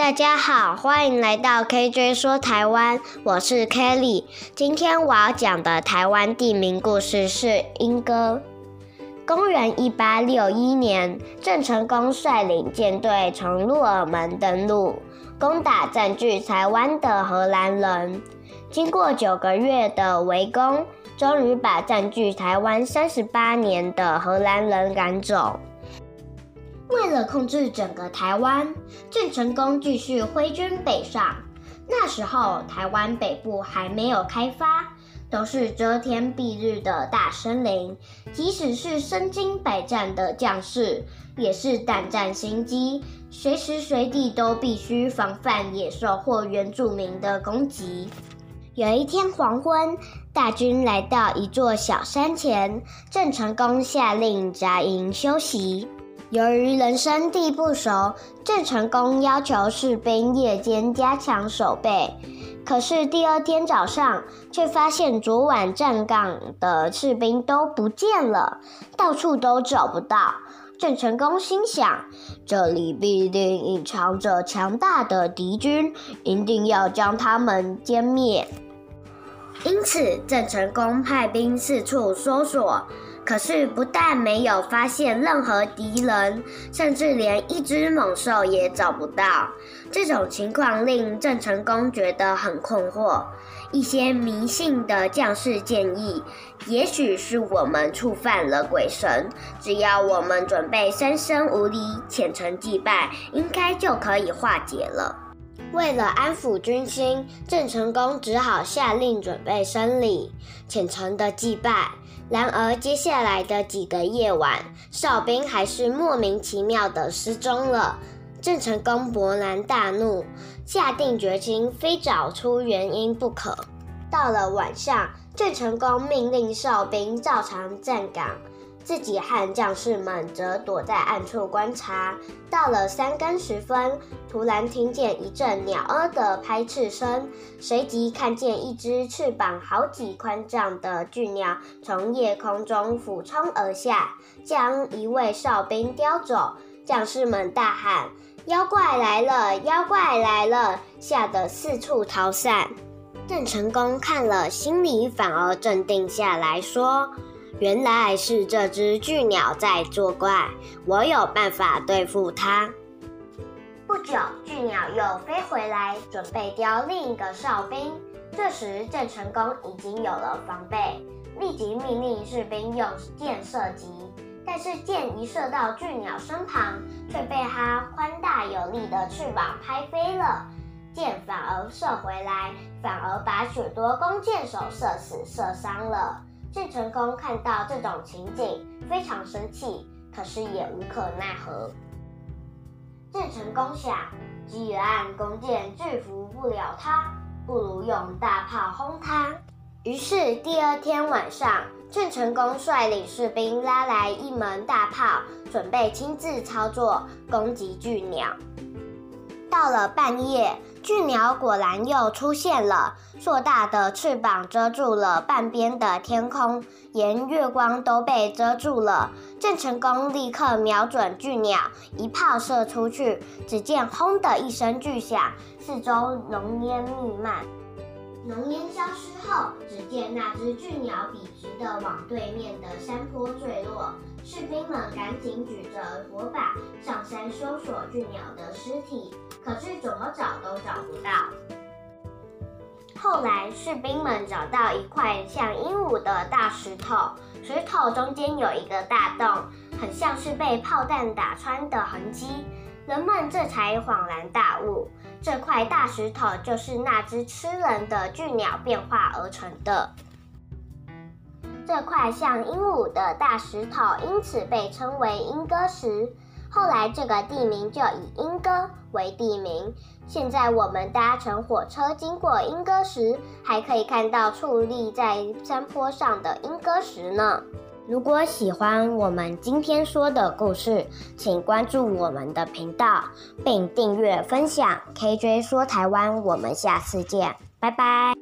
大家好，欢迎来到 KJ 说台湾，我是 Kelly。今天我要讲的台湾地名故事是莺歌。公元一八六一年，郑成功率领舰队从鹿耳门登陆，攻打占据台湾的荷兰人。经过九个月的围攻，终于把占据台湾三十八年的荷兰人赶走。为了控制整个台湾，郑成功继续挥军北上。那时候，台湾北部还没有开发，都是遮天蔽日的大森林。即使是身经百战的将士，也是胆战心惊，随时随地都必须防范野兽或原住民的攻击。有一天黄昏，大军来到一座小山前，郑成功下令扎营休息。由于人生地不熟，郑成功要求士兵夜间加强守备。可是第二天早上，却发现昨晚站岗的士兵都不见了，到处都找不到。郑成功心想，这里必定隐藏着强大的敌军，一定要将他们歼灭。因此，郑成功派兵四处搜索。可是，不但没有发现任何敌人，甚至连一只猛兽也找不到。这种情况令郑成功觉得很困惑。一些迷信的将士建议，也许是我们触犯了鬼神，只要我们准备三牲五礼，虔诚祭拜，应该就可以化解了。为了安抚军心，郑成功只好下令准备生礼，虔诚的祭拜。然而，接下来的几个夜晚，哨兵还是莫名其妙的失踪了。郑成功勃然大怒，下定决心非找出原因不可。到了晚上，郑成功命令哨兵照常站岗。自己和将士们则躲在暗处观察。到了三更时分，突然听见一阵鸟儿的拍翅声，随即看见一只翅膀好几宽丈的巨鸟从夜空中俯冲而下，将一位哨兵叼走。将士们大喊：“妖怪来了！妖怪来了！”吓得四处逃散。郑成功看了，心里反而镇定下来，说。原来是这只巨鸟在作怪，我有办法对付它。不久，巨鸟又飞回来，准备叼另一个哨兵。这时，郑成功已经有了防备，立即命令士兵用箭射击。但是箭一射到巨鸟身旁，却被它宽大有力的翅膀拍飞了，箭反而射回来，反而把许多弓箭手射死、射伤了。郑成功看到这种情景，非常生气，可是也无可奈何。郑成功想，既然弓箭制服不了他，不如用大炮轰他。于是第二天晚上，郑成功率领士兵拉来一门大炮，准备亲自操作攻击巨鸟。到了半夜。巨鸟果然又出现了，硕大的翅膀遮住了半边的天空，连月光都被遮住了。郑成功立刻瞄准巨鸟，一炮射出去，只见“轰”的一声巨响，四周浓烟弥漫。浓烟消失后，只见那只巨鸟笔直地往对面的山坡坠落。士兵们赶紧举着火把上山搜索巨鸟的尸体。可是怎么找都找不到。后来士兵们找到一块像鹦鹉的大石头，石头中间有一个大洞，很像是被炮弹打穿的痕迹。人们这才恍然大悟，这块大石头就是那只吃人的巨鸟变化而成的。这块像鹦鹉的大石头因此被称为鹦哥石。后来，这个地名就以莺歌为地名。现在我们搭乘火车经过莺歌时，还可以看到矗立在山坡上的莺歌石呢。如果喜欢我们今天说的故事，请关注我们的频道，并订阅分享。KJ 说台湾，我们下次见，拜拜。